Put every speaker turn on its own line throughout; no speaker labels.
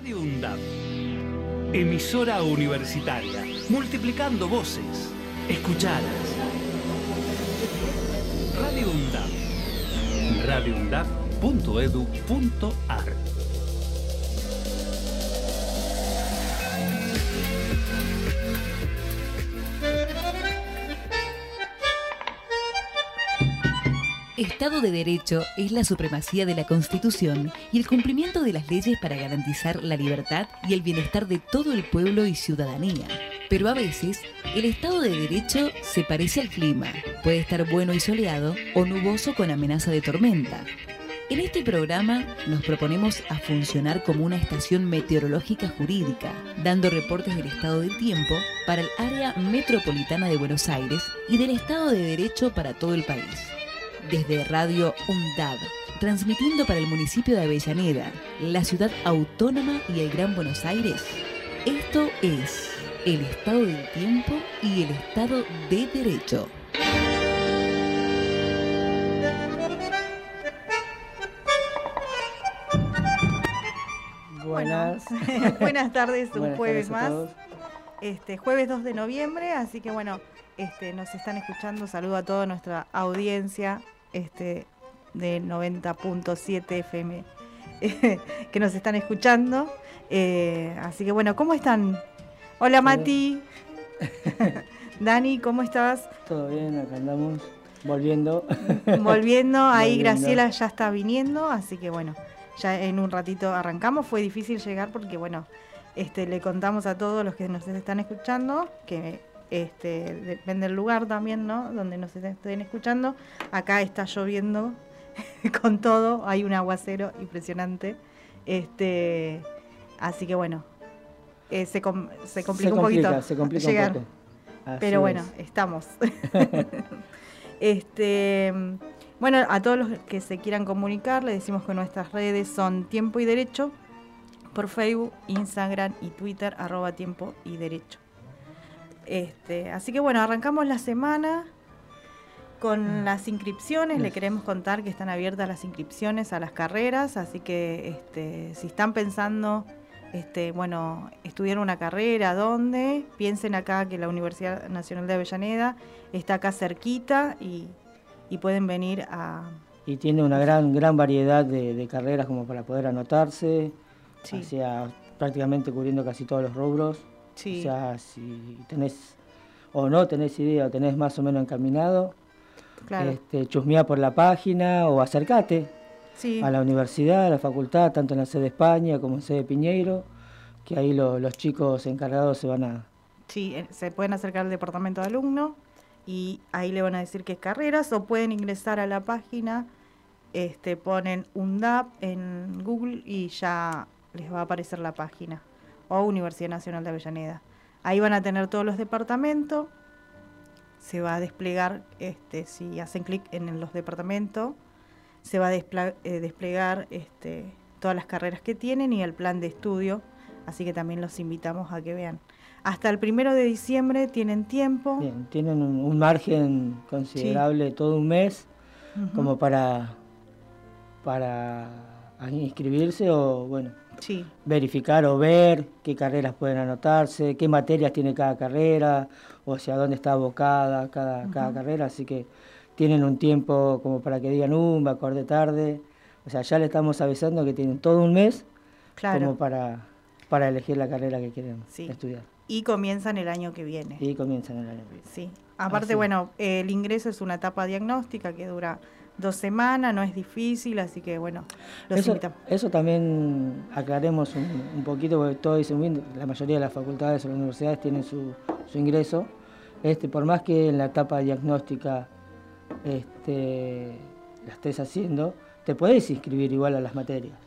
Radio UNDAP. Emisora universitaria, multiplicando voces. Escuchadas. Radio UNDAP. radioundap.edu.ar
Estado de Derecho es la supremacía de la Constitución y el cumplimiento de las leyes para garantizar la libertad y el bienestar de todo el pueblo y ciudadanía. Pero a veces, el Estado de Derecho se parece al clima. Puede estar bueno y soleado o nuboso con amenaza de tormenta. En este programa nos proponemos a funcionar como una estación meteorológica jurídica, dando reportes del estado del tiempo para el área metropolitana de Buenos Aires y del Estado de Derecho para todo el país desde Radio UNDAB, transmitiendo para el municipio de Avellaneda, la ciudad autónoma y el Gran Buenos Aires. Esto es el estado del tiempo y el estado de derecho.
Buenas. buenas tardes, un jueves más. Este jueves 2 de noviembre, así que bueno, este, nos están escuchando. Saludo a toda nuestra audiencia este, de 90.7 FM que nos están escuchando. Eh, así que bueno, ¿cómo están? Hola Mati. Dani, ¿cómo estás?
Todo bien, acá andamos volviendo.
Volviendo, ahí Graciela ya está viniendo, así que bueno, ya en un ratito arrancamos. Fue difícil llegar porque bueno, este, le contamos a todos los que nos están escuchando que este, depende del lugar también, ¿no? Donde nos estén escuchando. Acá está lloviendo con todo, hay un aguacero impresionante. Este, así que bueno, eh, se, se, complica un poquito
se complica llegar. Un
poco. Pero bueno, estamos. este, bueno, a todos los que se quieran comunicar, les decimos que nuestras redes son Tiempo y Derecho por Facebook, Instagram y Twitter, arroba Tiempo y Derecho. Este, así que bueno, arrancamos la semana con mm. las inscripciones. Le queremos contar que están abiertas las inscripciones a las carreras, así que este, si están pensando, este, bueno, estudiar una carrera, ¿dónde? Piensen acá que la Universidad Nacional de Avellaneda está acá cerquita y, pueden venir a...
Y tiene una gran, gran variedad de, carreras como para poder anotarse, o sea, prácticamente cubriendo casi todos los rubros. O sea, si tenés o no tenés idea o tenés más o menos encaminado, claro. este, chusmea por la página o acércate a la universidad, a la facultad, tanto en la sede de España como en sede de Piñeiro, que ahí los chicos encargados se van a...
Sí, se pueden acercar al departamento de alumno y ahí le van a decir qué carreras o pueden ingresar a la página, este, ponen UNDAP en Google y ya les va a aparecer la página o Universidad Nacional de Avellaneda. Ahí van a tener todos los departamentos, se va a desplegar, este, si hacen clic en los departamentos, se va a eh, desplegar este, todas las carreras que tienen y el plan de estudio, así que también los invitamos a que vean. Hasta el primero de diciembre tienen tiempo.
Bien, tienen un, margen considerable, todo un mes, como para, para inscribirse o, bueno, verificar o ver qué carreras pueden anotarse, qué materias tiene cada carrera, o hacia dónde está abocada cada, cada carrera, así que tienen un tiempo como para que digan, un uh, acorde tarde, o sea, ya le estamos avisando que tienen todo un mes como para, para elegir la carrera que quieren estudiar.
Y comienzan el año que viene.
Y comienzan el año que viene.
Sí. Aparte, bueno, el ingreso es una etapa diagnóstica que dura dos semanas, no es difícil, así que bueno, los
eso,
invitamos.
Eso también aclaremos un, poquito, porque todos dicen la mayoría de las facultades o las universidades tienen su, ingreso. Este, por más que en la etapa diagnóstica este, la estés haciendo, te puedes inscribir igual a las materias.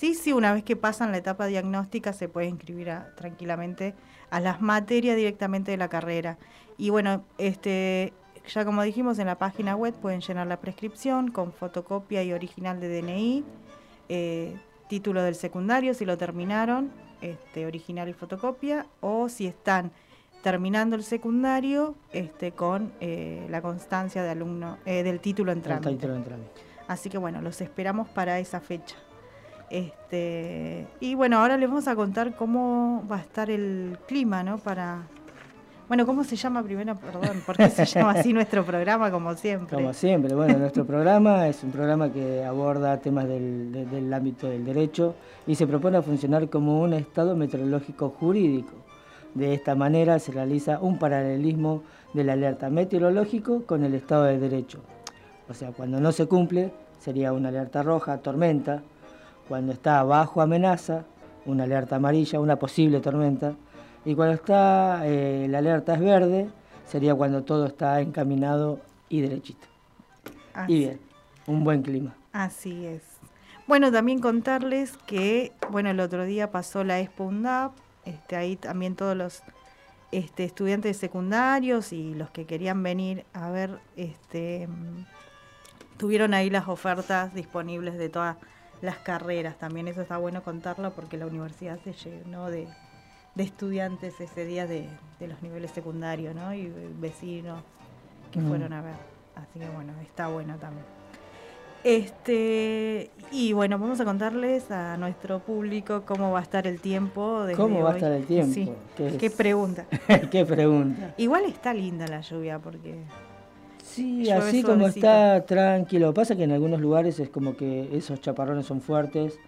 Sí, sí, una vez que pasan la etapa diagnóstica se puede inscribir tranquilamente a las materias directamente de la carrera. Y bueno, este, ya como dijimos, en la página web pueden llenar la prescripción con fotocopia y original de DNI, eh, título del secundario si lo terminaron, este, original y fotocopia, o si están terminando el secundario este, con eh, la constancia de alumno, eh, del título en trámite. Así que bueno, los esperamos para esa fecha. Este, y bueno, ahora les vamos a contar cómo va a estar el clima, ¿no? Para bueno, ¿cómo se llama primero? Perdón, ¿por qué se llama así nuestro programa como siempre?
Como siempre, bueno, nuestro programa es un programa que aborda temas del, ámbito del derecho y se propone funcionar como un estado meteorológico jurídico. De esta manera se realiza un paralelismo del alerta meteorológico con el estado de derecho. O sea, cuando no se cumple sería una alerta roja, tormenta, cuando está bajo amenaza, una alerta amarilla, una posible tormenta, y cuando está eh, la alerta es verde, sería cuando todo está encaminado y derechito. y bien, un buen clima.
Así es. Bueno, también contarles que, bueno, el otro día pasó la Expo UNDAP, este, ahí también todos los este, estudiantes secundarios y los que querían venir a ver, este, tuvieron ahí las ofertas disponibles de todas las carreras. También eso está bueno contarlo porque la universidad se llenó de, de estudiantes ese día de, los niveles secundarios, ¿no? Y vecinos que mm. fueron a ver. Así que bueno, está bueno también. Este, y bueno, vamos a contarles a nuestro público cómo va a estar el tiempo.
¿Cómo va a estar el tiempo? Sí.
¿Qué, pregunta?
¿Qué pregunta?
Igual está linda la lluvia porque...
Sí, así como está tranquilo. Pasa que en algunos lugares es como que esos chaparrones son fuertes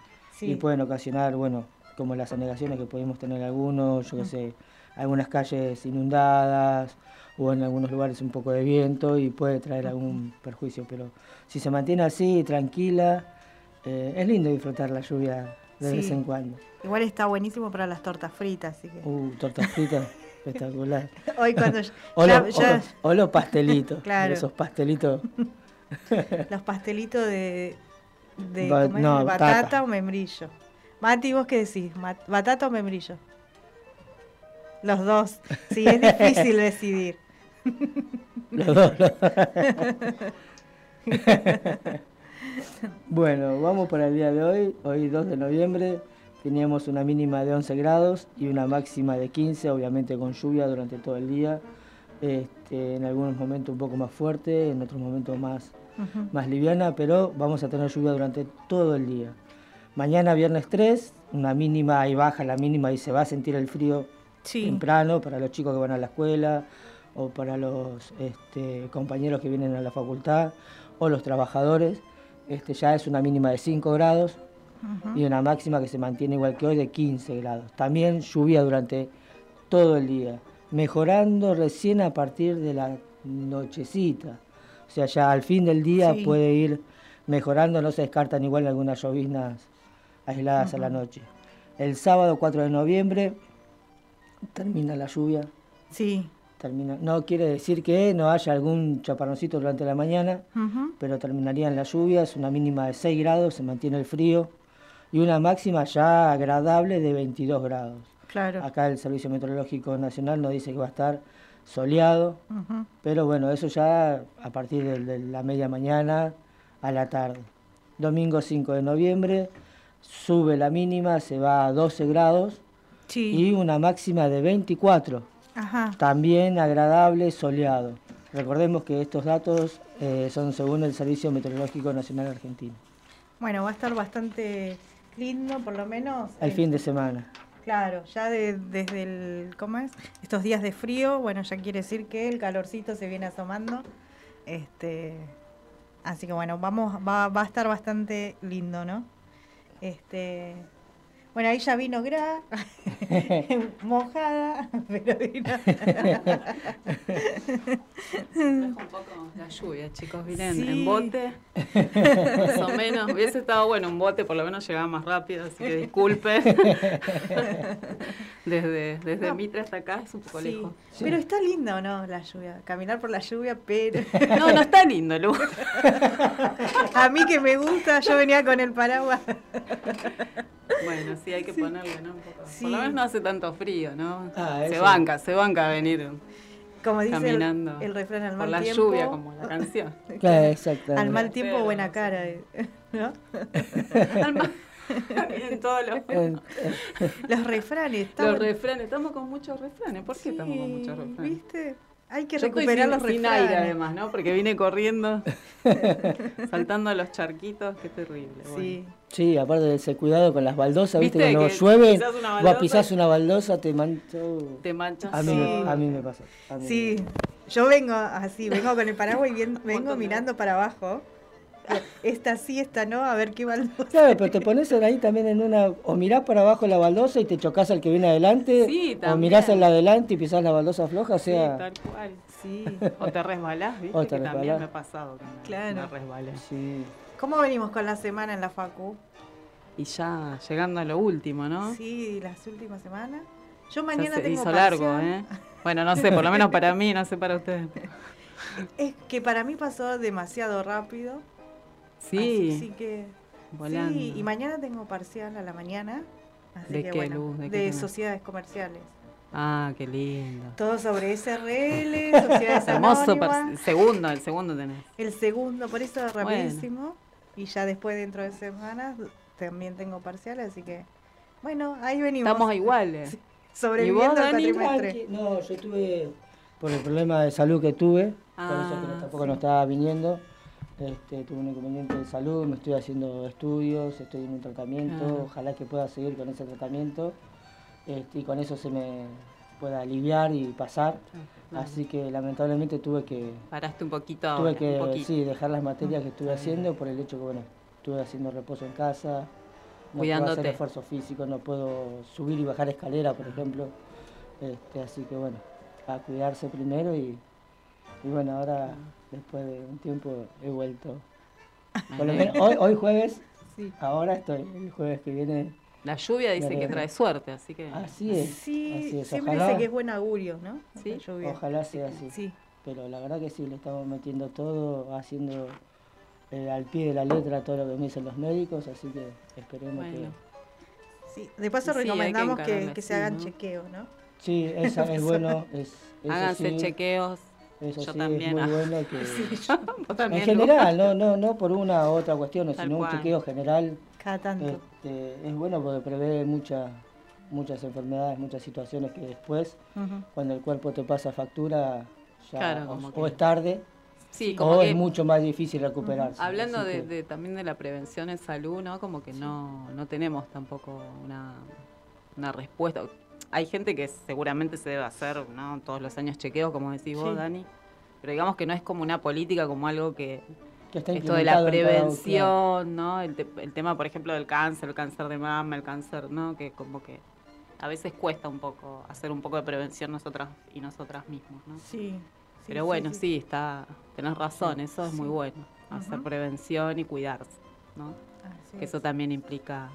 y pueden ocasionar, bueno, como las anegaciones que podemos tener algunos, yo qué sé, algunas calles inundadas o en algunos lugares un poco de viento y puede traer algún perjuicio, pero si se mantiene así, tranquila, eh, es lindo disfrutar la lluvia de vez en cuando.
Igual está buenísimo para las tortas fritas, así que...
Uh, tortas fritas. espectacular.
Hoy cuando
o, los pastelitos. Claro. Esos pastelitos.
los pastelitos de, de batata o membrillo. Mati, ¿vos qué decís? ¿Batata o membrillo? Los dos. Sí, es difícil decidir.
Los dos. bueno, vamos para el día de hoy. Hoy 2 de noviembre teníamos una mínima de 11 grados y una máxima de 15, obviamente con lluvia durante todo el día. Este, en algunos momentos un poco más fuerte, en otros momentos más, más liviana, pero vamos a tener lluvia durante todo el día. Mañana viernes 3, una mínima y baja la mínima y se va a sentir el frío temprano para los chicos que van a la escuela o para los este, compañeros que vienen a la facultad o los trabajadores. Este, ya es una mínima de 5 grados y una máxima que se mantiene igual que hoy de 15 grados. También lluvia durante todo el día, mejorando recién a partir de la nochecita. O sea, ya al fin del día puede ir mejorando, no se descartan igual algunas lloviznas aisladas a la noche. El sábado 4 de noviembre termina la lluvia.
Sí.
Termina. No quiere decir que no haya algún chaparroncito durante la mañana, pero terminarían las lluvias, una mínima de 6 grados, se mantiene el frío, y una máxima ya agradable de 22 grados.
Claro.
Acá el Servicio Meteorológico Nacional nos dice que va a estar soleado, pero bueno, eso ya a partir de la media mañana a la tarde. Domingo 5 de noviembre, sube la mínima, se va a 12 grados y una máxima de 24. También agradable, soleado. Recordemos que estos datos eh, son según el Servicio Meteorológico Nacional Argentino.
Bueno, va a estar bastante lindo, por lo menos.
El fin de semana.
Claro, ya desde el, ¿cómo es? Estos días de frío, bueno, ya quiere decir que el calorcito se viene asomando. Este, así que bueno, vamos, va, va a estar bastante lindo, ¿no? Este, bueno, ahí ya vino Gra, mojada, pero vino.
un poco la lluvia, chicos. Vine en bote, más o menos. Hubiese estado bueno un bote, por lo menos llegaba más rápido, así que disculpe. desde desde Mitre hasta acá es un poco lejos.
Pero está lindo, ¿no? La lluvia. Caminar por la lluvia, pero.
no, no está lindo, Lu.
A mí que me gusta, yo venía con el paraguas.
Bueno, sí, hay que ponerle, ¿no? Un poco. Por lo menos no hace tanto frío, ¿no? Ah, se banca, se banca a venir.
Como dice caminando
el,
refrán al mal
por la lluvia, como la canción.
Claro, exacto.
Al mal tiempo, buena cara, ¿no?
al mal... todos los,
los refranes.
Los refranes, estamos con muchos refranes. ¿Por qué estamos con muchos refranes?
¿Viste? Hay que recuperar los
sin aire además, ¿no? Porque vine corriendo, saltando a los charquitos, qué terrible.
Sí. Sí, aparte de ese cuidado con las baldosas, ¿viste? Cuando llueve, vos pisás una baldosa, te mancho.
Te manchas.
A mí, a mí me pasa.
sí, yo vengo así, vengo con el paraguas y vengo mirando para abajo esta sí, esta no, a ver qué baldosa.
Claro, pero te pones ahí también en una. O mirás para abajo la baldosa y te chocas al que viene adelante. Sí, o mirás al adelante y pisás la baldosa floja, o sea.
Sí, tal cual. Sí. O te resbalás, ¿viste? O te que también me ha pasado que claro. me resbalé.
Sí. ¿Cómo venimos con la semana en la Facu?
Y ya llegando a lo último, ¿no?
Sí, las últimas semanas. Yo mañana
se
tengo
hizo largo, ¿eh? Bueno, no sé, por lo menos para mí, no sé para ustedes.
Es que para mí pasó demasiado rápido.
Sí.
Así, que. Sí, y mañana tengo parcial a la mañana. Así
¿De
que,
qué,
bueno, ¿De, sociedades comerciales.
Ah, qué lindo.
Todo sobre SRL, sociedades Hermoso,
segundo, el segundo tenés.
El segundo, por eso rapidísimo. Y ya después, dentro de semanas, también tengo parcial, así que, bueno, ahí venimos.
Estamos iguales.
Sobreviviendo al cuatrimestre.
No, yo tuve, por el problema de salud que tuve, por eso que ah, tampoco no estaba viniendo, este, tuve un inconveniente de salud, me estoy haciendo estudios, estoy en un tratamiento, ojalá que pueda seguir con ese tratamiento este, y con eso se me pueda aliviar y pasar. Así que lamentablemente tuve que...
Paraste un poquito.
Tuve que sí, dejar las materias que estuve haciendo por el hecho que, bueno, estuve haciendo reposo en casa, no puedo hacer esfuerzo físico, no puedo subir y bajar escalera, por ejemplo. Este, así que, bueno, a cuidarse primero y, y bueno, ahora después de un tiempo he vuelto. Por lo menos hoy, hoy jueves, sí. ahora estoy, el jueves que viene.
La lluvia dice que trae suerte, así que.
Así es.
Sí,
así
es. siempre dice que es buen augurio, ¿no?
Sí. Ojalá sea así. Sí. Pero la verdad que sí, le estamos metiendo todo, haciendo eh, al pie de la letra todo lo que me dicen los médicos, así que esperemos que.
Sí, de paso recomendamos que, se hagan chequeos, ¿no?
Sí, esa es bueno. Es,
Háganse chequeos
eso sí, también, es muy bueno que... en general, no, no, no por una u otra cuestión, sino un chequeo general.
Cada tanto.
Este, es bueno porque prevé muchas muchas enfermedades, muchas situaciones que después, cuando el cuerpo te pasa factura, ya o, es tarde, Sí, como o es mucho más difícil recuperarse.
Hablando de, también de la prevención en salud, ¿no? Como que no, no tenemos tampoco una, una respuesta hay gente que seguramente se debe hacer ¿no? todos los años chequeos, como decís vos, Dani, pero digamos que no es como una política, como algo que... esto de la prevención, ¿no? El, tema, por ejemplo, del cáncer, el cáncer de mama, el cáncer, ¿no? Que como que a veces cuesta un poco hacer un poco de prevención nosotras y nosotras mismos, ¿no?
Sí.
Pero bueno, sí, está, tenés razón, eso es muy bueno, hacer prevención y cuidarse, ¿no? que eso también implica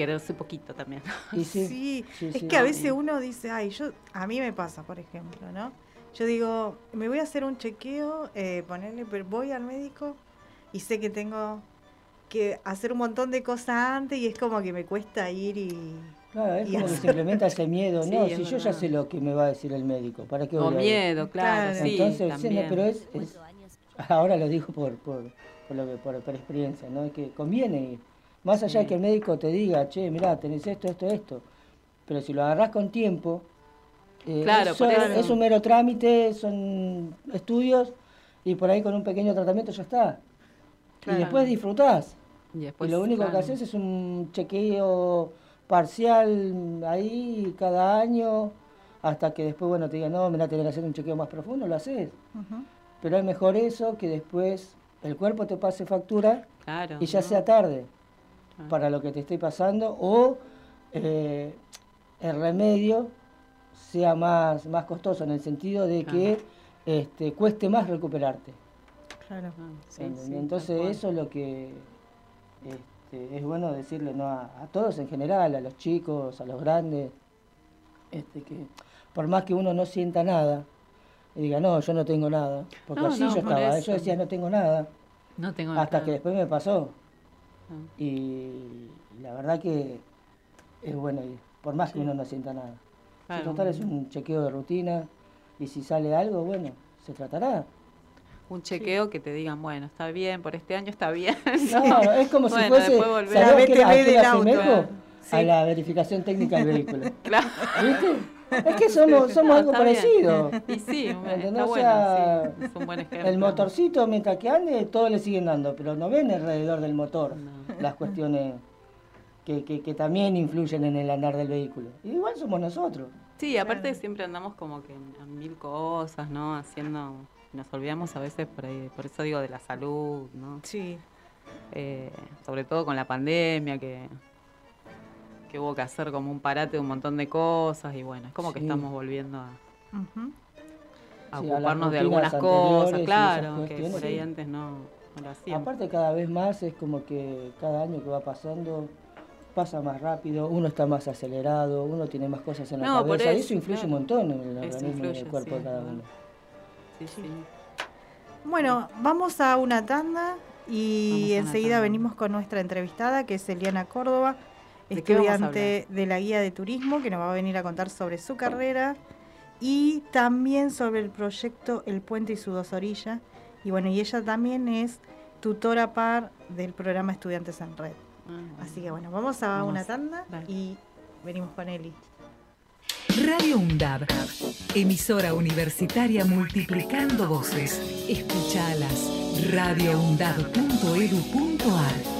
quererse poquito también.
sí, es que a veces uno dice, ay, yo, a mí me pasa, por ejemplo, ¿no? Yo digo, me voy a hacer un chequeo, eh, ponerle, pero voy al médico y sé que tengo que hacer un montón de cosas antes y es como que me cuesta ir y...
Claro, es como que se implementa ese miedo, ¿no? si yo ya sé lo que me va a decir el médico, ¿para qué voy
o miedo, claro, sí,
Entonces, pero es, ahora lo digo por, por, por, lo que, por, por experiencia, ¿no? Es que conviene ir más allá de que el médico te diga, che, mirá, tenés esto, esto, esto. Pero si lo agarrás con tiempo, eh, es, un mero trámite, son estudios y por ahí con un pequeño tratamiento ya está. Y después disfrutás. Y, lo único que haces es un chequeo parcial ahí cada año, hasta que después, bueno, te digan, no, mira, tenés que hacer un chequeo más profundo, lo haces. Pero es mejor eso que después el cuerpo te pase factura y ya sea tarde para lo que te esté pasando o eh, el remedio sea más, más costoso en el sentido de que este, cueste más recuperarte.
Claro.
Ah, entonces eso es lo que este, es bueno decirle ¿no? A, todos en general, a los chicos, a los grandes, este, que por más que uno no sienta nada, y diga, no, yo no tengo nada, porque así yo estaba, yo decía, no tengo nada,
no tengo
hasta que después me pasó. Y la verdad que es bueno ir, por más que uno no sienta nada. total es un chequeo de rutina y si sale algo, bueno, se tratará.
Un chequeo que te digan, bueno, está bien, por este año está bien.
No, es como si fuese, ¿sabés que, del auto. a la verificación técnica del vehículo. Claro. ¿Viste? Es que somos, somos algo parecido.
Y sí, está bueno, es un buen ejemplo.
El motorcito, mientras que ande, todos le siguen dando, pero no ven alrededor del motor las cuestiones que, que, también influyen en el andar del vehículo. Y igual somos nosotros.
Sí, aparte siempre andamos como que en, mil cosas, ¿no? Haciendo, nos olvidamos a veces por ahí, por eso digo de la salud, ¿no?
Sí.
Eh, sobre todo con la pandemia que que hubo que hacer como un parate de un montón de cosas y bueno, es como que estamos volviendo a, ocuparnos de algunas cosas, claro, que por ahí antes no, lo hacíamos.
Aparte cada vez más es como que cada año que va pasando pasa más rápido, uno está más acelerado, uno tiene más cosas en la cabeza, eso, influye un montón en el organismo y el cuerpo de cada uno.
Sí, sí. Bueno, vamos a una tanda y enseguida venimos con nuestra entrevistada que es Eliana Córdoba estudiante de la guía de turismo, que nos va a venir a contar sobre su carrera y también sobre el proyecto El Puente y sus dos orillas. Y bueno, y ella también es tutora par del programa Estudiantes en Red. Ah, Así que bueno, vamos a una tanda y venimos con Eli.
Radio UNDAB, emisora universitaria multiplicando voces. Escuchalas. radioundab.edu.ar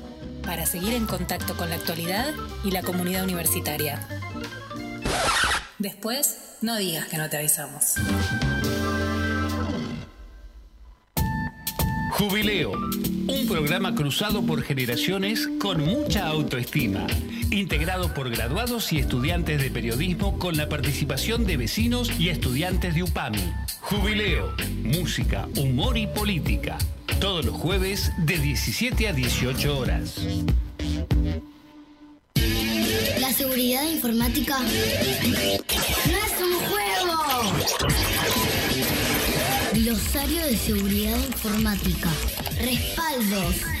para seguir en contacto con la actualidad y la comunidad universitaria. Después, no digas que no te avisamos.
Jubileo, un programa cruzado por generaciones con mucha autoestima, integrado por graduados y estudiantes de periodismo con la participación de vecinos y estudiantes de UPAMI. Jubileo, música, humor y política todos los jueves de 17 a 18 horas.
La seguridad informática no es un juego. Glosario de seguridad informática. Respaldos.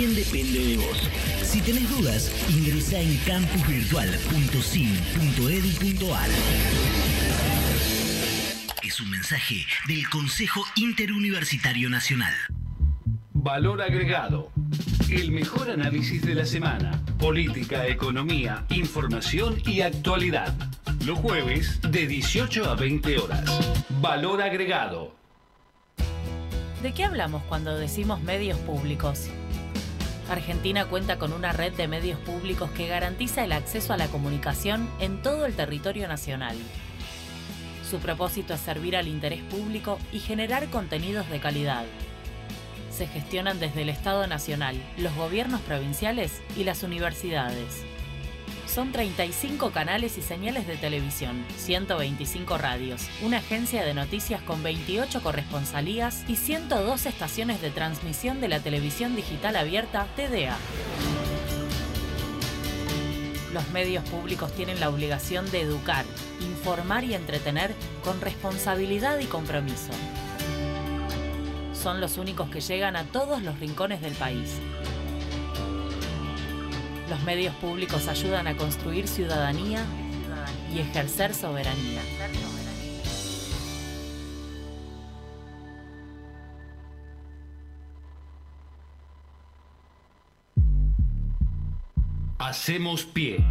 depende de vos. Si tenés dudas, ingresa en campusvirtual.sim.edu.ar. Es un mensaje del Consejo Interuniversitario Nacional.
Valor agregado. El mejor análisis de la semana. Política, economía, información y actualidad. Los jueves de 18 a 20 horas. Valor agregado.
¿De qué hablamos cuando decimos medios públicos? Argentina cuenta con una red de medios públicos que garantiza el acceso a la comunicación en todo el territorio nacional. Su propósito es servir al interés público y generar contenidos de calidad. Se gestionan desde el Estado Nacional, los gobiernos provinciales y las universidades. Son 35 canales y señales de televisión, 125 radios, una agencia de noticias con 28 corresponsalías y 102 estaciones de transmisión de la televisión digital abierta TDA. Los medios públicos tienen la obligación de educar, informar y entretener con responsabilidad y compromiso. Son los únicos que llegan a todos los rincones del país los medios públicos ayudan a construir ciudadanía y ejercer soberanía.
Hacemos pie.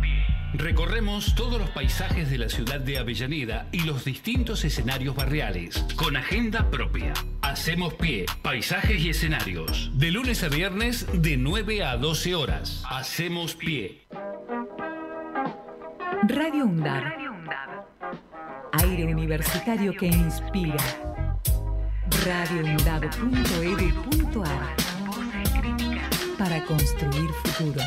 Recorremos todos los paisajes de la ciudad de Avellaneda y los distintos escenarios barriales, con agenda propia. Hacemos pie, paisajes y escenarios. De lunes a viernes, de 9 a 12 horas. Hacemos pie.
Radio UNDAB. Aire universitario que inspira. radioundab.edu.ar Para construir futuro.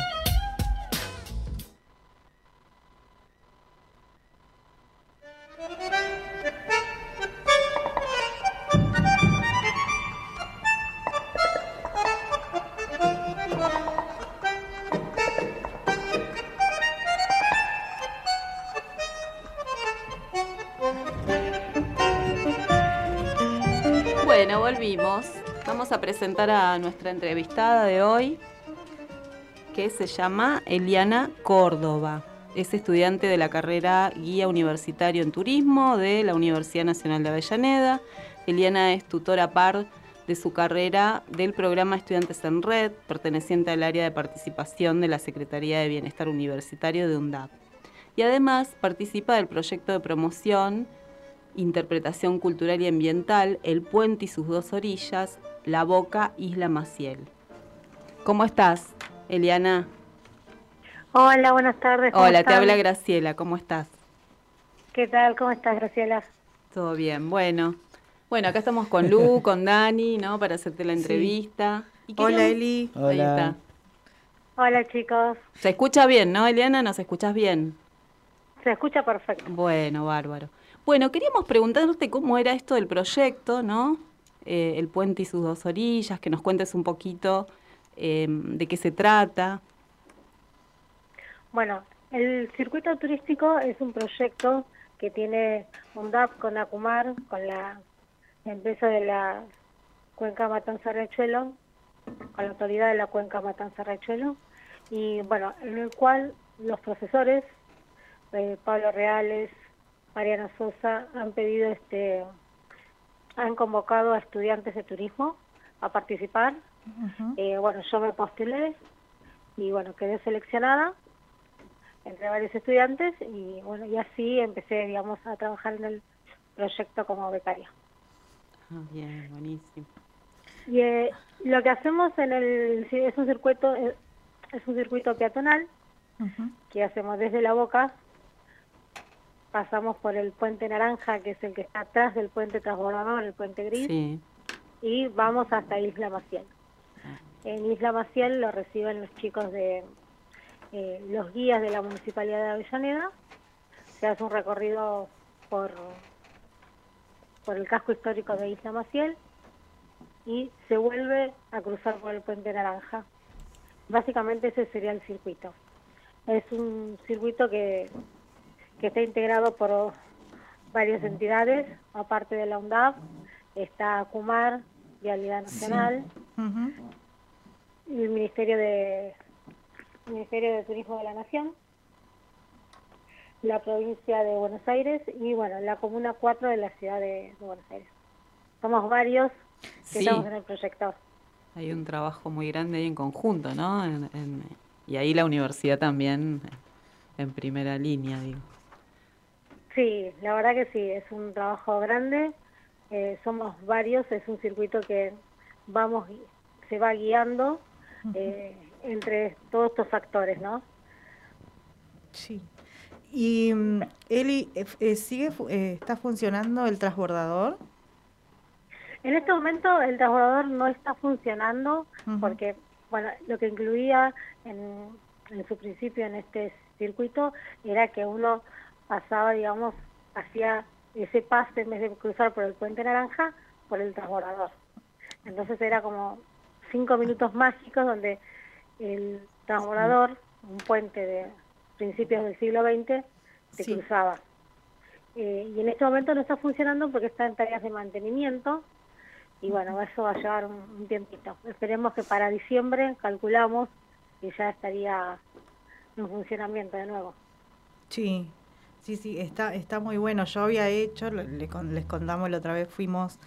A presentar a nuestra entrevistada de hoy, que se llama Eliana Córdoba. Es estudiante de la carrera Guía Universitario en Turismo de la Universidad Nacional de Avellaneda. Eliana es tutora par de su carrera del programa Estudiantes en Red, perteneciente al área de participación de la Secretaría de Bienestar Universitario de UNDAP. Y además participa del proyecto de promoción Interpretación Cultural y Ambiental, El Puente y sus dos orillas, La Boca, Isla Maciel. ¿Cómo estás, Eliana?
Hola, buenas tardes.
Hola, te habla Graciela, ¿cómo estás?
¿Qué tal? ¿Cómo estás, Graciela?
Todo bien, bueno. Bueno, acá estamos con Lu, con Dani, ¿no? Para hacerte la entrevista.
Hola, Eli.
Hola. Ahí está.
Hola, chicos.
Se escucha bien, ¿no, Eliana? ¿Nos escuchas bien?
Se escucha perfecto.
Bueno, bárbaro. Bueno, queríamos preguntarte cómo era esto del proyecto, ¿no? Eh, el puente y sus dos orillas, que nos cuentes un poquito eh, de qué se trata.
Bueno, el circuito turístico es un proyecto que tiene UNDAP con Acumar, con la empresa de la Cuenca Matanza-Riachuelo, con la autoridad de la Cuenca Matanza-Riachuelo, y bueno, en el cual los profesores, eh, Pablo Reales, Mariana Sosa han pedido este han convocado a estudiantes de turismo a participar. Eh, bueno, yo me postulé y bueno, quedé seleccionada entre varios estudiantes y bueno, y así empecé, digamos, a trabajar en el proyecto como becaria.
Ah, bien, buenísimo.
Y eh, lo que hacemos en el es un circuito eh, es un circuito peatonal que hacemos desde la boca pasamos por el puente naranja, que es el que está atrás del puente transbordador, el puente gris, y vamos hasta Isla Maciel. En Isla Maciel lo reciben los chicos de eh, los guías de la Municipalidad de Avellaneda. Se hace un recorrido por, por el casco histórico de Isla Maciel y se vuelve a cruzar por el puente naranja. Básicamente ese sería el circuito. Es un circuito que que está integrado por varias entidades, aparte de la UNDAP, está CUMAR, Vialidad Nacional, y el Ministerio de, Ministerio de Turismo de la Nación, la provincia de Buenos Aires y bueno, la Comuna 4 de la ciudad de, Buenos Aires. Somos varios que estamos en el proyecto.
Hay un trabajo muy grande ahí en conjunto, ¿no? y ahí la universidad también en primera línea, digo.
Sí, la verdad que sí, es un trabajo grande, eh, somos varios, es un circuito que vamos, se va guiando eh, entre todos estos factores, ¿no?
Sí. Y mm, Eli, eh, ¿sigue, está funcionando el transbordador?
En este momento el transbordador no está funcionando porque, bueno, lo que incluía en, en su principio en este circuito era que uno pasaba, digamos, hacía ese pase en vez de cruzar por el puente naranja, por el transbordador. Entonces era como cinco minutos mágicos donde el transbordador, un puente de principios del siglo XX, se cruzaba. Eh, y en este momento no está funcionando porque está en tareas de mantenimiento y bueno, eso va a llevar un, un tiempito. Esperemos que para diciembre calculamos que ya estaría en funcionamiento de nuevo.
Sí, Sí, sí, está, está muy bueno. Yo había hecho, les, contamos la otra vez, fuimos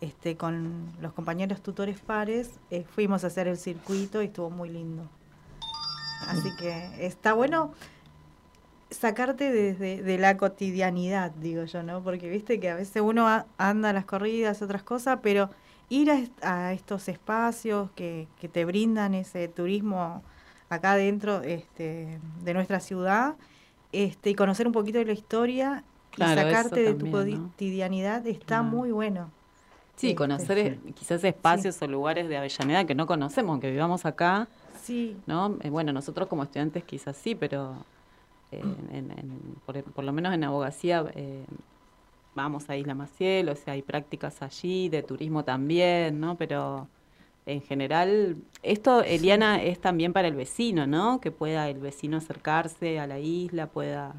este, con los compañeros tutores pares, eh, fuimos a hacer el circuito y estuvo muy lindo. Así que está bueno sacarte desde de la cotidianidad, digo yo, ¿no? Porque viste que a veces uno anda a las corridas, otras cosas, pero ir a, estos espacios que, que, te brindan ese turismo acá dentro este, de nuestra ciudad este, y conocer un poquito de la historia y sacarte de tu cotidianidad está muy bueno.
Sí, este, conocer quizás espacios o lugares de Avellaneda que no conocemos, que vivamos acá.
Sí.
¿no? Eh, bueno, nosotros como estudiantes quizás sí, pero eh, por, lo menos en abogacía eh, vamos a Isla Maciel, o sea, hay prácticas allí, de turismo también, ¿no? Pero en general, esto, Eliana, es también para el vecino, ¿no? Que pueda el vecino acercarse a la isla, pueda...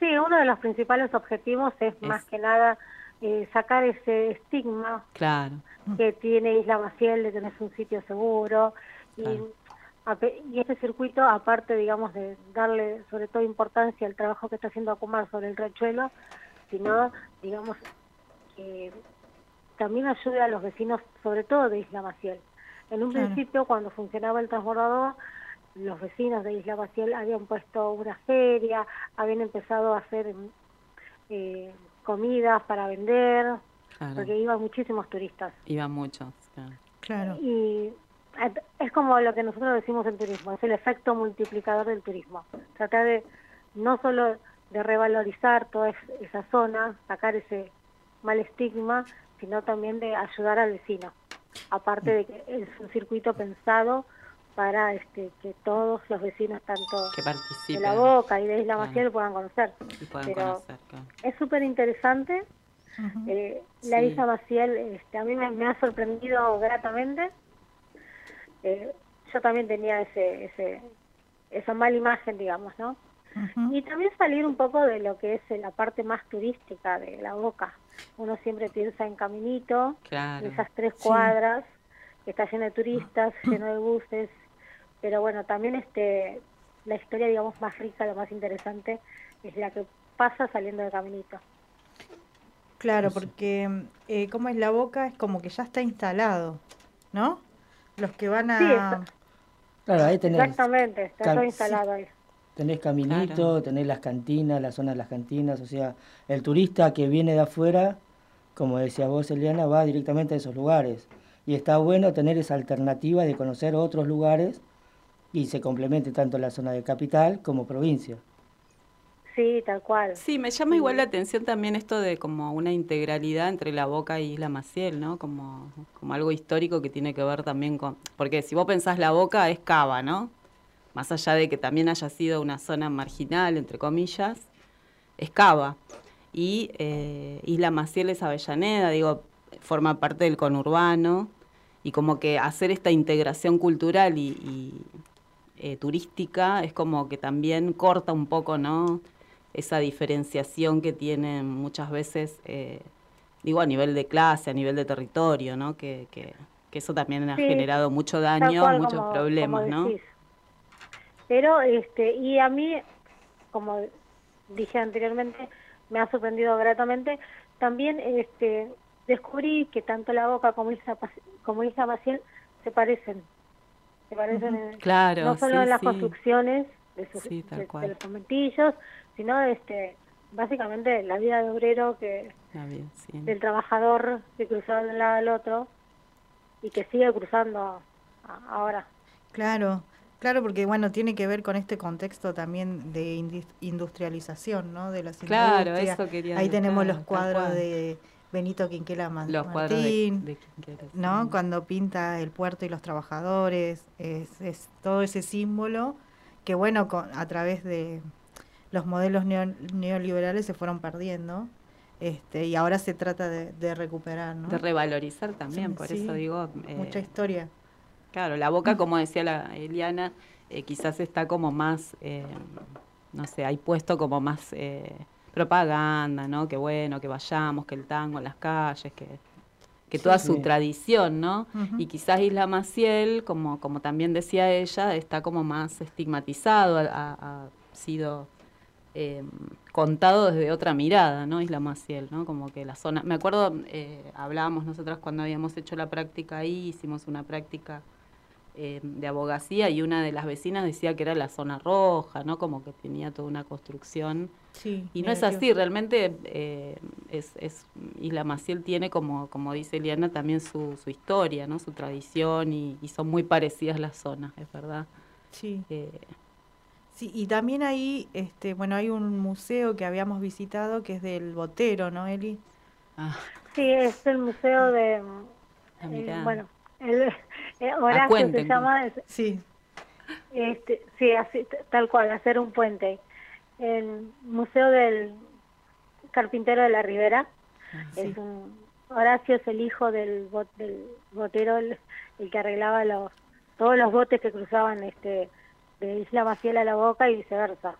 Sí, uno de los principales objetivos es, más que nada eh, sacar ese estigma
claro.
que tiene Isla Maciel de tener un sitio seguro y, y este circuito, aparte, digamos, de darle sobre todo importancia al trabajo que está haciendo Acumar sobre el rechuelo, sino, digamos, que también ayude a los vecinos, sobre todo de Isla Maciel. En un principio, cuando funcionaba el transbordador, los vecinos de Isla Maciel habían puesto una feria, habían empezado a hacer eh, comidas para vender, porque iban muchísimos turistas.
Iban muchos,
claro.
Y es como lo que nosotros decimos en turismo, es el efecto multiplicador del turismo. Tratar de no solo de revalorizar toda esa zona, sacar ese mal estigma, sino también de ayudar al vecino. Aparte de que es un circuito pensado para este, que todos los vecinos, tanto de la Boca y de Isla Maciel, puedan conocer. Pero es súper interesante. Eh, la Isla Maciel este, a mí me, ha sorprendido gratamente. Eh, yo también tenía ese, ese, esa mala imagen, digamos, ¿no? Y también salir un poco de lo que es la parte más turística de la Boca uno siempre piensa en Caminito, esas tres cuadras, que está lleno de turistas, lleno de buses, pero bueno, también este la historia, digamos, más rica, la más interesante, es la que pasa saliendo de Caminito.
Claro, porque eh, como es la boca, es como que ya está instalado, ¿no? Los que van a...
claro, ahí tenés...
Exactamente, está todo instalado ahí.
Tenés caminito, tenés las cantinas, la zona de las cantinas, o sea, el turista que viene de afuera, como decía vos, Eliana, va directamente a esos lugares. Y está bueno tener esa alternativa de conocer otros lugares y se complemente tanto la zona de capital como provincia.
Sí, tal cual.
Sí, me llama igual la atención también esto de como una integralidad entre la Boca y Isla Maciel, ¿no? Como, como algo histórico que tiene que ver también con... Porque si vos pensás la Boca es Cava, ¿no? Más allá de que también haya sido una zona marginal, entre comillas, es Cava. Y eh, Isla Maciel es Avellaneda, digo, forma parte del conurbano, y como que hacer esta integración cultural y, eh, turística es como que también corta un poco, ¿no? Esa diferenciación que tienen muchas veces, eh, digo, a nivel de clase, a nivel de territorio, ¿no? Que, que, eso también ha generado mucho daño, muchos problemas, ¿no?
Pero, este, y a mí, como dije anteriormente, me ha sorprendido gratamente. También este, descubrí que tanto la boca como Isla, como Isla Maciel se parecen. Se parecen
claro,
no solo en las construcciones de, sus, los conventillos, sino este, básicamente la vida de obrero que del trabajador que cruzaba de un lado al otro y que sigue cruzando ahora.
Claro, Claro, porque bueno, tiene que ver con este contexto también de industrialización, ¿no? De las
claro, eso quería
Ahí tenemos los cuadros de Benito Quinquela los Martín, de, ¿no? Cuando pinta el puerto y los trabajadores, es, todo ese símbolo que bueno, a través de los modelos neoliberales se fueron perdiendo. Este, y ahora se trata de, recuperar, ¿no?
De revalorizar también, por eso digo...
mucha eh, historia.
Claro, la boca, como decía la Eliana, eh, quizás está como más, eh, no sé, hay puesto como más eh, propaganda, ¿no? Que bueno, que vayamos, que el tango en las calles, que, que toda su tradición, ¿no? Y quizás Isla Maciel, como, como también decía ella, está como más estigmatizado, ha, sido contado desde otra mirada, ¿no? Isla Maciel, ¿no? Como que la zona, me acuerdo, hablábamos nosotras cuando habíamos hecho la práctica ahí, hicimos una práctica eh, de abogacía y una de las vecinas decía que era la zona roja, ¿no? Como que tenía toda una construcción. y no es así, realmente eh, es, es, Isla Maciel tiene, como, como dice Eliana, también su, su historia, ¿no? Su tradición y, son muy parecidas las zonas, es verdad.
Sí.
Eh,
Sí, y también ahí, este, bueno, hay un museo que habíamos visitado que es del Botero, ¿no, Eli?
Ah. Sí, es el museo de, ah, eh, bueno, el, eh, Horacio se llama.
sí.
Este, sí, así, tal cual, hacer un puente. El museo del carpintero de la Ribera. Ah, es un, Horacio es el hijo del, del botero, el, que arreglaba los, todos los botes que cruzaban este de Isla Maciel a la Boca y viceversa.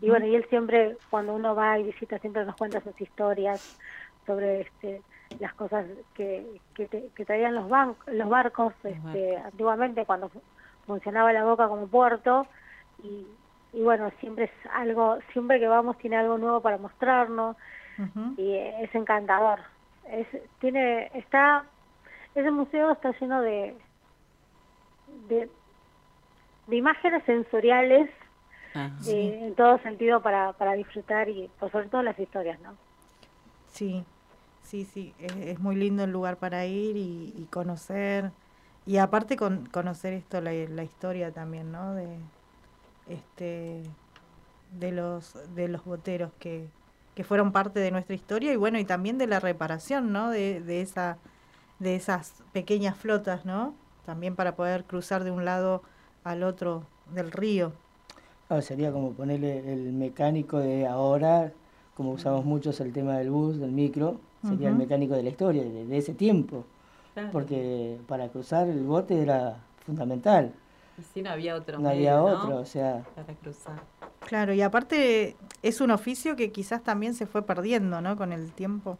Y bueno, y él siempre, cuando uno va y visita, siempre nos cuenta sus historias sobre este las cosas que, que, traían los, los barcos este, antiguamente cuando funcionaba la Boca como puerto y, y bueno, siempre es algo, siempre que vamos tiene algo nuevo para mostrarnos y es encantador. Es, tiene, está, ese museo está lleno de, de, imágenes sensoriales ah, eh, en todo sentido para, para disfrutar y por sobre todo las historias, ¿no?
Sí, sí, sí, es, muy lindo el lugar para ir y, conocer y aparte con, conocer esto la, la historia también, ¿no? De este de los de los boteros que, que fueron parte de nuestra historia y bueno, y también de la reparación, ¿no? De, de, esa, de esas pequeñas flotas, ¿no? También para poder cruzar de un lado al otro del río.
Ah, sería como ponerle el mecánico de ahora, como usamos muchos el tema del bus, del micro, sería el mecánico de la historia, de, ese tiempo. Porque para cruzar el bote era fundamental.
Y si no había otro.
No había otro, o sea.
Para cruzar.
Claro, y aparte es un oficio que quizás también se fue perdiendo, ¿no? Con el tiempo.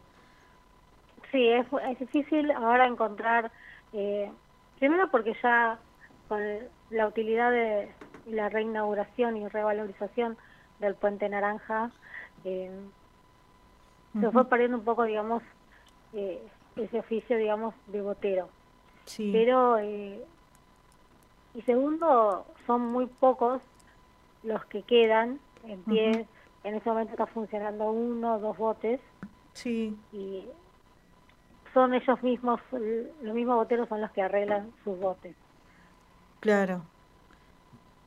Sí, es, es difícil ahora encontrar, eh, primero porque ya con la utilidad de la reinauguración y revalorización del puente naranja, eh, se fue perdiendo un poco, digamos, eh, ese oficio, digamos, de botero. Sí. Pero, y segundo, son muy pocos los que quedan en pie. En ese momento está funcionando uno o dos botes.
Sí.
Y son ellos mismos, los mismos boteros son los que arreglan sus botes.
Claro.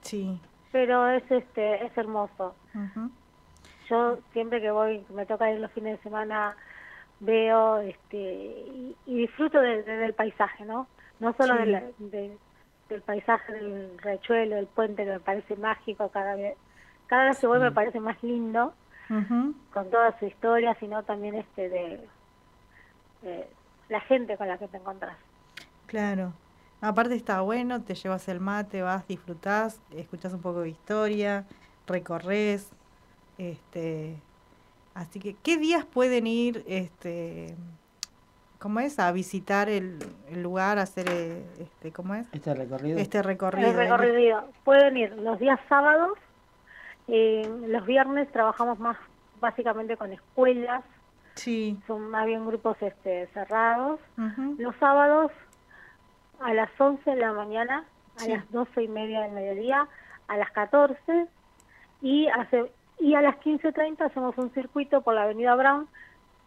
Sí.
Pero es este es hermoso. Yo siempre que voy, me toca ir los fines de semana, veo este y, disfruto del paisaje, ¿no? No solo de, del paisaje del rechuelo, del puente, que me parece mágico cada vez. Cada vez que voy me parece más lindo, con toda su historia, sino también este de, la gente con la que te encontrás.
Claro. Aparte está bueno, te llevas el mate, vas, disfrutás, escuchás un poco de historia, recorres, este, así que, ¿qué días pueden ir, este, ¿cómo es? A visitar el, lugar, hacer, eh, este, ¿cómo es?
Este recorrido.
Este recorrido.
El recorrido. Pueden ir los días sábados, eh, los viernes trabajamos más básicamente con escuelas.
Sí.
Son más bien grupos este, cerrados. Los sábados a las 11 de la mañana, a las 12 y media del mediodía, a las 14 y, hace, y a las 15.30 hacemos un circuito por la avenida Brown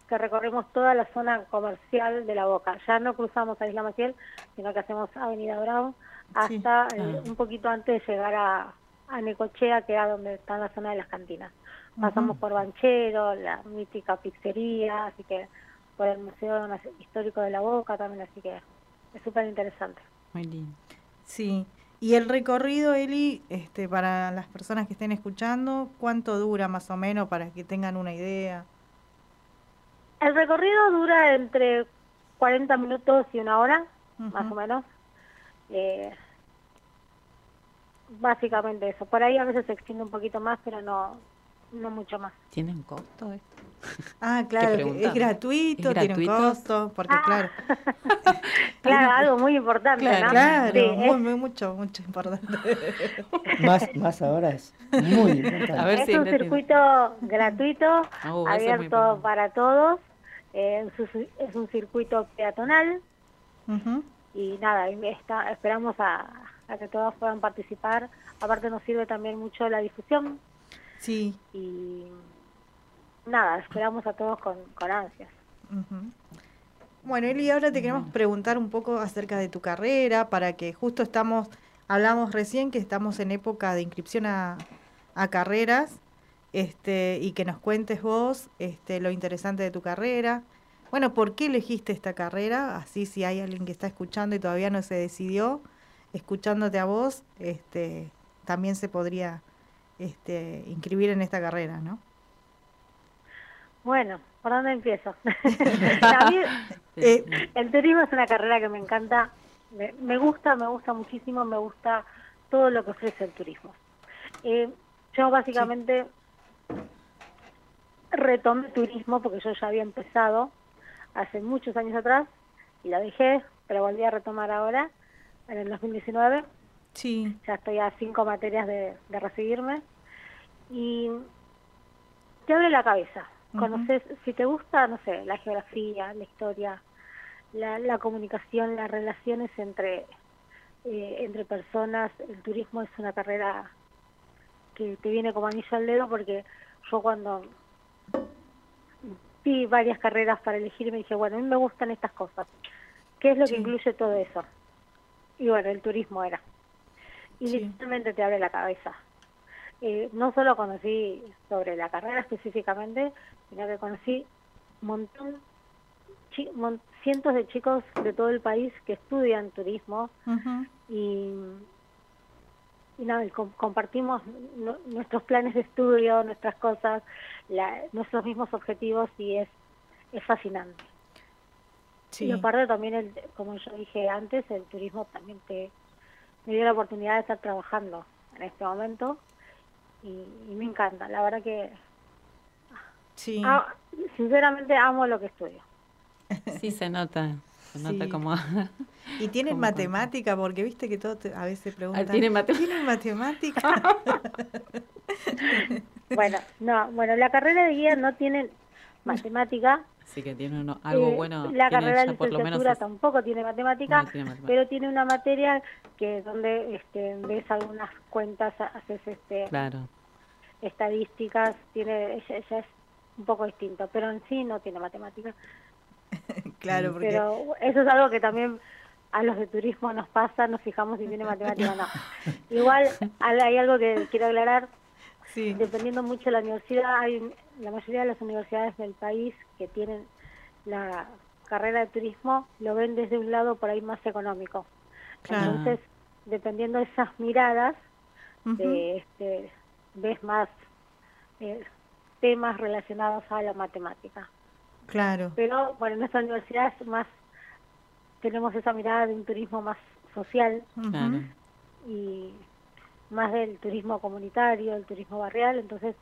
que recorremos toda la zona comercial de la Boca. Ya no cruzamos a Isla Maciel, sino que hacemos Avenida Bravo hasta eh, un poquito antes de llegar a, a Necochea, que era donde está la zona de las cantinas. Pasamos por Banchero, la mítica pizzería, así que por el Museo Histórico de la Boca también, así que es súper interesante.
Muy lindo.
Sí. Y el recorrido, Eli, este, para las personas que estén escuchando, ¿cuánto dura más o menos para que tengan una idea?
El recorrido dura entre 40 minutos y una hora, más o menos. Eh, básicamente eso. Por ahí a veces se extiende un poquito más, pero no no mucho más.
¿Tienen costo esto?
Ah, claro, es gratuito, tiene un costo, porque ah. claro.
claro, algo muy importante,
claro, ¿no? Claro, muy, mucho, mucho importante.
más, más ahora es muy importante.
es un circuito gratuito, oh, abierto para todos es un circuito peatonal y nada, está, esperamos a, que todos puedan participar. Aparte nos sirve también mucho la difusión.
Sí.
Y nada, esperamos a todos con, con ansias.
Bueno, Eli, ahora te queremos preguntar un poco acerca de tu carrera, para que justo estamos, hablamos recién que estamos en época de inscripción a, a carreras este, y que nos cuentes vos este, lo interesante de tu carrera. Bueno, ¿por qué elegiste esta carrera? Así si hay alguien que está escuchando y todavía no se decidió, escuchándote a vos, este, también se podría este, inscribir en esta carrera, ¿no?
Bueno, ¿por dónde empiezo? Eh, el turismo es una carrera que me encanta, me, gusta, me gusta muchísimo, me gusta todo lo que ofrece el turismo. Eh, yo básicamente retomé turismo porque yo ya había empezado hace muchos años atrás y la dejé, pero volví a retomar ahora, en el 2019.
Sí.
Ya estoy a cinco materias de, recibirme y te abre la cabeza. Conoces, si te gusta, no sé, la geografía, la historia, la, comunicación, las relaciones entre, eh, entre personas, el turismo es una carrera que te viene como anillo al dedo porque yo cuando vi varias carreras para elegir me dije, bueno, a mí me gustan estas cosas. ¿Qué es lo que incluye todo eso? Y bueno, el turismo era. Y literalmente te abre la cabeza. Eh, no solo conocí sobre la carrera específicamente, sino que conocí un montón, cientos de chicos de todo el país que estudian turismo y, y nada, compartimos nuestros planes de estudio, nuestras cosas, nuestros mismos objetivos y es, es fascinante. Y aparte también, el, como yo dije antes, el turismo también te me dio la oportunidad de estar trabajando en este momento y, me encanta. La verdad que
sí.
Ah, sinceramente amo lo que estudio.
Sí, se nota. Se nota como...
y tienen matemática, porque viste que todo a veces preguntan...
Ah, ¿Tienen
matemática?
bueno, no, bueno, la carrera de guía no tiene matemática,
Sí que tiene algo eh, bueno.
La carrera de licenciatura tampoco tiene matemática, pero tiene una materia que donde este, ves algunas cuentas, haces este,
claro.
estadísticas, tiene ella, es un poco distinto, pero en sí no tiene matemática.
claro, porque...
Pero eso es algo que también a los de turismo nos pasa, nos fijamos si tiene matemática o no. Igual hay algo que quiero aclarar,
Sí.
Dependiendo mucho de la universidad, hay la mayoría de las universidades del país que tienen la carrera de turismo lo ven desde un lado por ahí más económico. Entonces, dependiendo de esas miradas, eh, este, ves más eh, temas relacionados a la matemática.
Claro.
Pero bueno, en nuestra universidad es más tenemos esa mirada de un turismo más social y más del turismo comunitario, el turismo barrial, entonces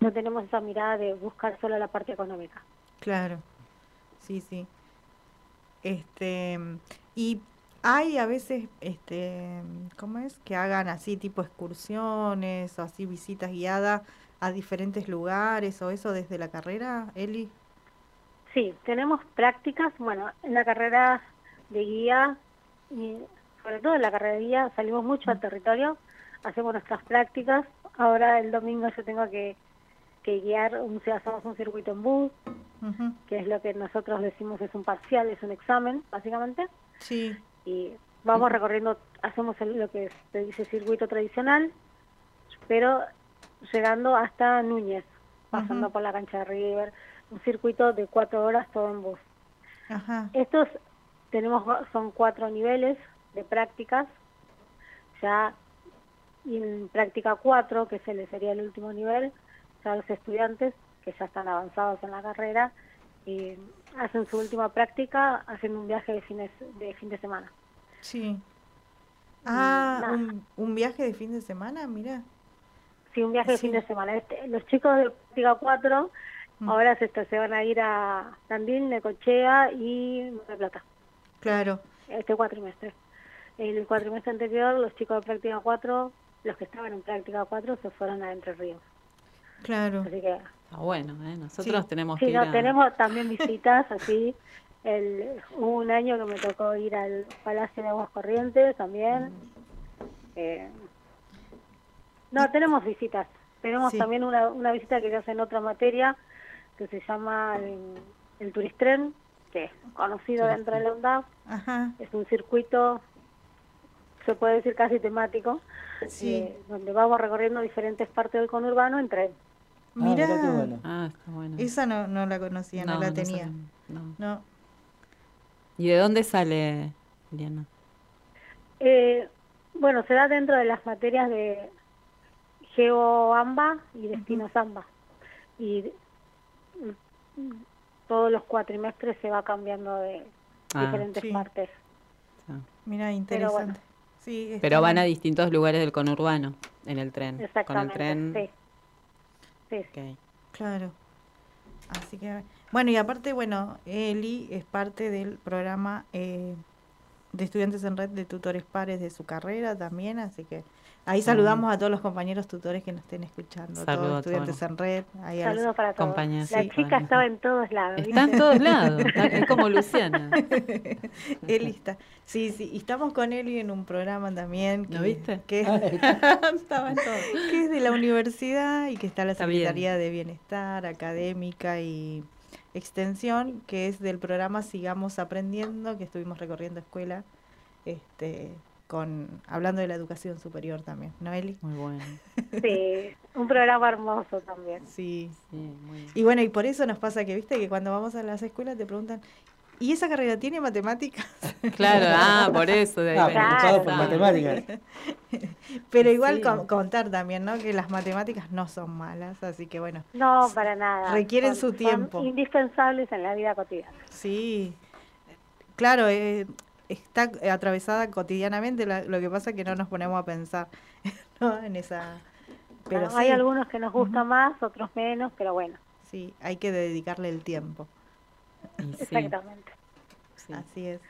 no tenemos esa mirada de buscar solo la parte económica.
Claro, sí, sí. Este, y hay a veces, este, ¿cómo es? Que hagan así tipo excursiones o así visitas guiadas a diferentes lugares o eso desde la carrera, Eli.
Sí, tenemos prácticas, bueno, en la carrera de guía y sobre todo en la carrera de guía salimos mucho al territorio hacemos nuestras prácticas. Ahora el domingo yo tengo que, que guiar, un, hacemos un circuito en bus, que es lo que nosotros decimos es un parcial, es un examen, básicamente.
Sí.
Y vamos recorriendo, hacemos lo que se dice circuito tradicional, pero llegando hasta Núñez, pasando por la cancha de River, un circuito de cuatro horas todo en bus. Estos tenemos son cuatro niveles de prácticas. Ya en práctica 4, que se sería el último nivel, ya los estudiantes que ya están avanzados en la carrera y hacen su última práctica haciendo un viaje de, fines, de fin de semana.
Sí. Ah, un, viaje de fin de semana, mira.
Sí, un viaje de fin de semana. Este, los chicos de práctica 4 mm. ahora se, se van a ir a Tandil, Necochea y Mar Plata.
Claro.
Este cuatrimestre. El cuatrimestre anterior, los chicos de práctica 4 los que estaban en práctica 4 se fueron a Entre Ríos.
Claro.
Así que...
Ah, bueno, ¿eh? nosotros tenemos
sí,
que
ir tenemos también visitas así. El, hubo un año que me tocó ir al Palacio de Aguas Corrientes también. Eh, no, tenemos visitas. Tenemos también una, una visita que se hace en otra materia que se llama el, el Turistren, que es conocido dentro de la UNDAP.
Ajá.
Es un circuito se puede decir casi temático, eh, donde vamos recorriendo diferentes partes del conurbano en tren.
Mira,
ah, está bueno.
esa no, no la conocía, no, la tenía. no.
¿Y de dónde sale, Diana?
Eh, bueno, se da dentro de las materias de GeoAmba y Destino Samba. Y todos los cuatrimestres se va cambiando de ah. diferentes partes.
Mira, interesante.
Pero, van a distintos lugares del conurbano en el tren.
Exactamente.
Con el tren.
Sí.
Claro. Así que, bueno, y aparte, bueno, Eli es parte del programa eh, de estudiantes en red de tutores pares de su carrera también, así que Ahí saludamos a todos los compañeros tutores que nos estén escuchando, todos los estudiantes en red.
Saludos para todos. la chica estaba en todos lados.
Está en todos lados, es como Luciana.
Eli está. Sí, sí, y estamos con Eli en un programa también.
¿Lo viste?
Que,
ah,
estaba en todo. que es de la universidad y que está la Secretaría de Bienestar Académica y Extensión, que es del programa Sigamos Aprendiendo, que estuvimos recorriendo escuela. Este, con hablando de la educación superior también, ¿no, Eli?
Muy bueno.
Sí, un programa hermoso también.
Sí. sí muy bien. Y bueno, y por eso nos pasa que, viste, que cuando vamos a las escuelas te preguntan, ¿y esa carrera tiene matemáticas?
Claro, ah, por eso. De
ahí ah, por matemáticas.
Pero igual contar también, ¿no? Que las matemáticas no son malas, así que bueno.
No, para nada.
Requieren su tiempo.
Son indispensables en la vida cotidiana.
Sí. Claro, eh, está atravesada cotidianamente, lo que pasa es que no nos ponemos a pensar ¿no? en esa...
Pero Hay algunos que nos gustan más, otros menos, pero bueno.
Sí, hay que dedicarle el tiempo.
Exactamente.
Así es.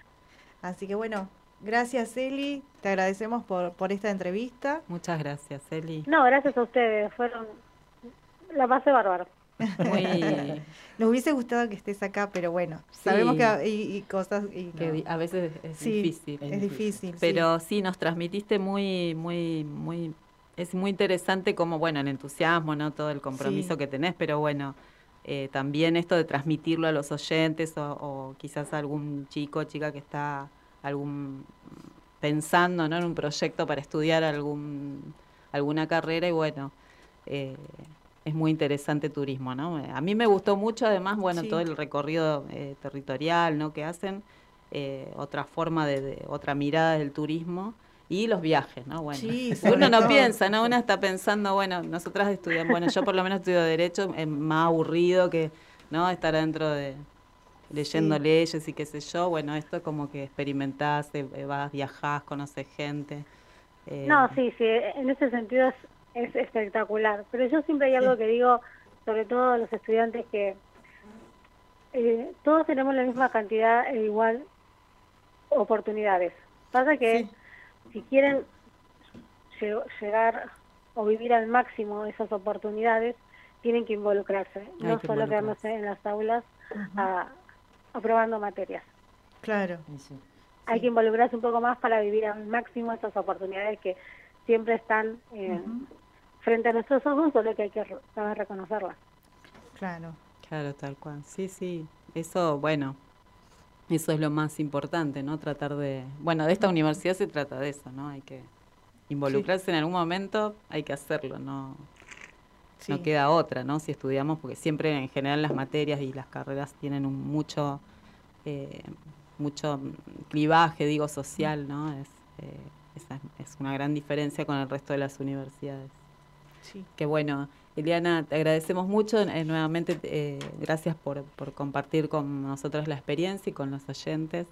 Así que bueno, gracias Eli, te agradecemos por, por esta entrevista.
Muchas gracias Eli.
No, gracias a ustedes, fueron la base bárbaro.
Nos hubiese gustado que estés acá, pero bueno, sabemos que hay cosas...
que a veces es difícil.
Es, difícil.
pero sí. nos transmitiste muy, muy, muy... Es muy interesante como, bueno, el entusiasmo, ¿no? Todo el compromiso que tenés, pero bueno, eh, también esto de transmitirlo a los oyentes o, quizás a algún chico o chica que está algún pensando ¿no? en un proyecto para estudiar algún alguna carrera y bueno, eh, es muy interesante turismo, ¿no? A mí me gustó mucho, además, bueno, todo el recorrido eh, territorial, ¿no? Que hacen, eh, otra forma de, otra mirada del turismo y los viajes, ¿no? Bueno, uno no piensa, ¿no? Uno está pensando, bueno, nosotras estudiamos, bueno, yo por lo menos estudio Derecho, es más aburrido que, ¿no? Estar dentro de leyendo leyes y qué sé yo, bueno, esto es como que experimentás, eh, vas, viajás, conoces gente.
no, sí, sí, en ese sentido es es espectacular. Pero yo siempre hay algo que digo, sobre todo a los estudiantes, que eh, todos tenemos la misma cantidad e igual oportunidades. Pasa que si quieren llegar o vivir al máximo esas oportunidades, tienen que involucrarse, no solo quedarse en las aulas aprobando materias.
Claro.
Hay que involucrarse un poco más para vivir al máximo esas oportunidades que siempre están frente a nuestros ojos, solo que hay que saber reconocerlas.
Claro.
Claro, tal cual. Sí, sí. Eso, bueno, eso es lo más importante, ¿no? Tratar de... Bueno, de esta universidad se trata de eso, ¿no? Hay que involucrarse en algún momento, hay que hacerlo, ¿no? No queda otra, ¿no? Si estudiamos, porque siempre en general las materias y las carreras tienen un mucho, eh, mucho clivaje, digo, social, ¿no? Es, eh, esa es una gran diferencia con el resto de las universidades. Sí. Que bueno, Eliana, te agradecemos mucho. Eh, nuevamente, eh, gracias por, por compartir con nosotros la experiencia y con los oyentes.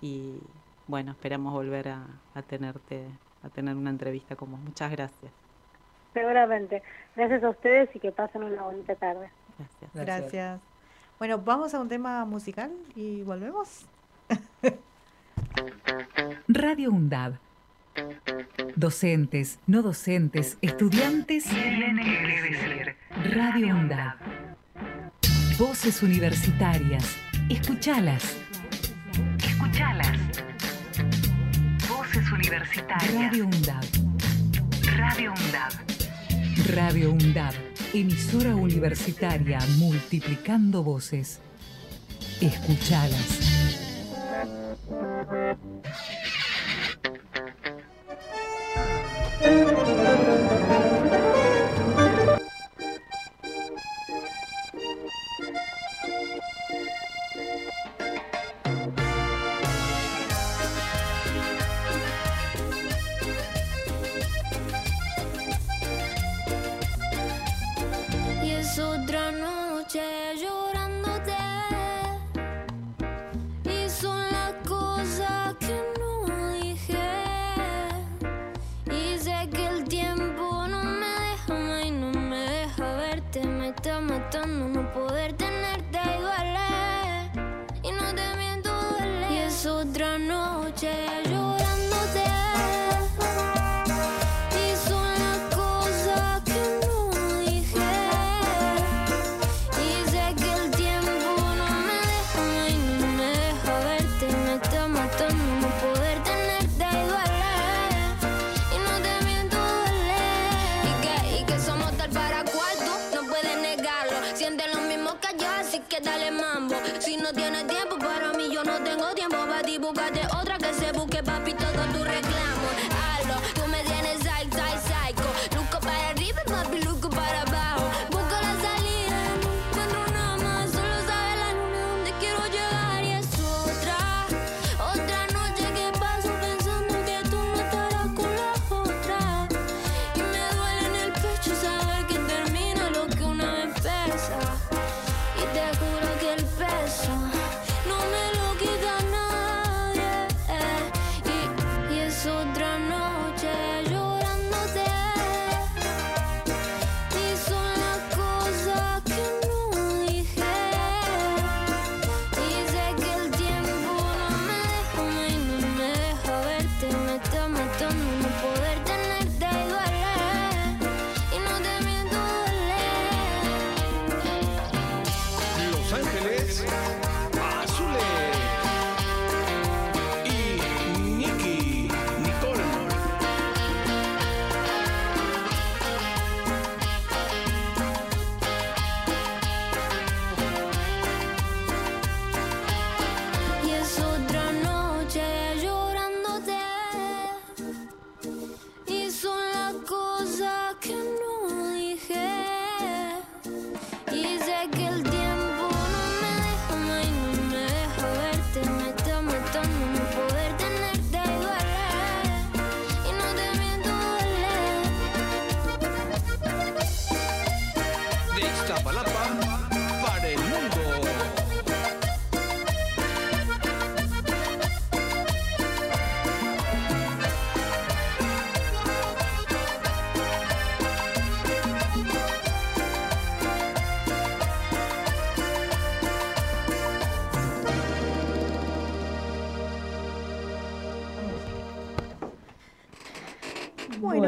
Y bueno, esperamos volver a, tenerte, a tener una entrevista como Muchas gracias.
Seguramente. Gracias a ustedes y que pasen una bonita tarde.
Gracias. Gracias. Bueno, vamos a un tema musical y volvemos.
Radio UNDAB Docentes, no docentes, estudiantes. Tienen que decir. Radio UNDAB. Voces universitarias. Escuchalas. Escuchalas. Voces universitarias. Radio UNDAB. Radio UNDAB. Radio UNDAB. Emisora universitaria multiplicando voces. Escuchalas.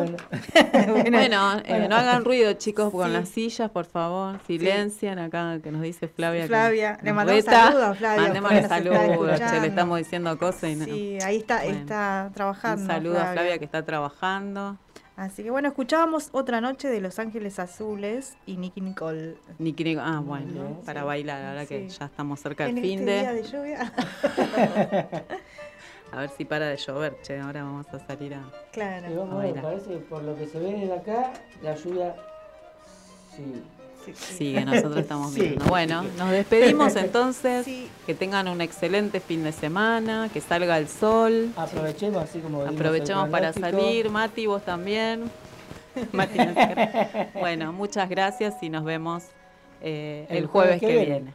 Bueno.
Bueno, eh,
Bueno.
no hagan ruido, chicos, con
Sí.
las sillas, por favor. Silencian acá, que nos dice Flavia.
Flavia, le mandamos
reta.
saludos Flavia,
Mandémosle saludos, che, le estamos diciendo cosas y no.
Sí, ahí está,
Bueno.
está trabajando.
Un saludo a Flavia que está trabajando.
Así que bueno, escuchábamos otra noche de Los Ángeles Azules y Nicky Nicole.
Nicky Nico- ah, bueno, para
Sí.
bailar, ahora que ya estamos cerca del fin
este
de.
día de lluvia.
A ver si para de llover, che, ahora vamos a salir a,
Claro.
Y vamos,
a
parece que por lo que se ve desde acá, la lluvia sí.
Sí, que nosotros estamos
Sí.
viendo. Bueno, nos despedimos entonces. Que tengan un excelente fin de semana, que salga el sol.
Aprovechemos así como
Aprovechemos para salir. Mati, vos también. Mati, no bueno, muchas gracias y nos vemos eh, el, jueves, que, viene.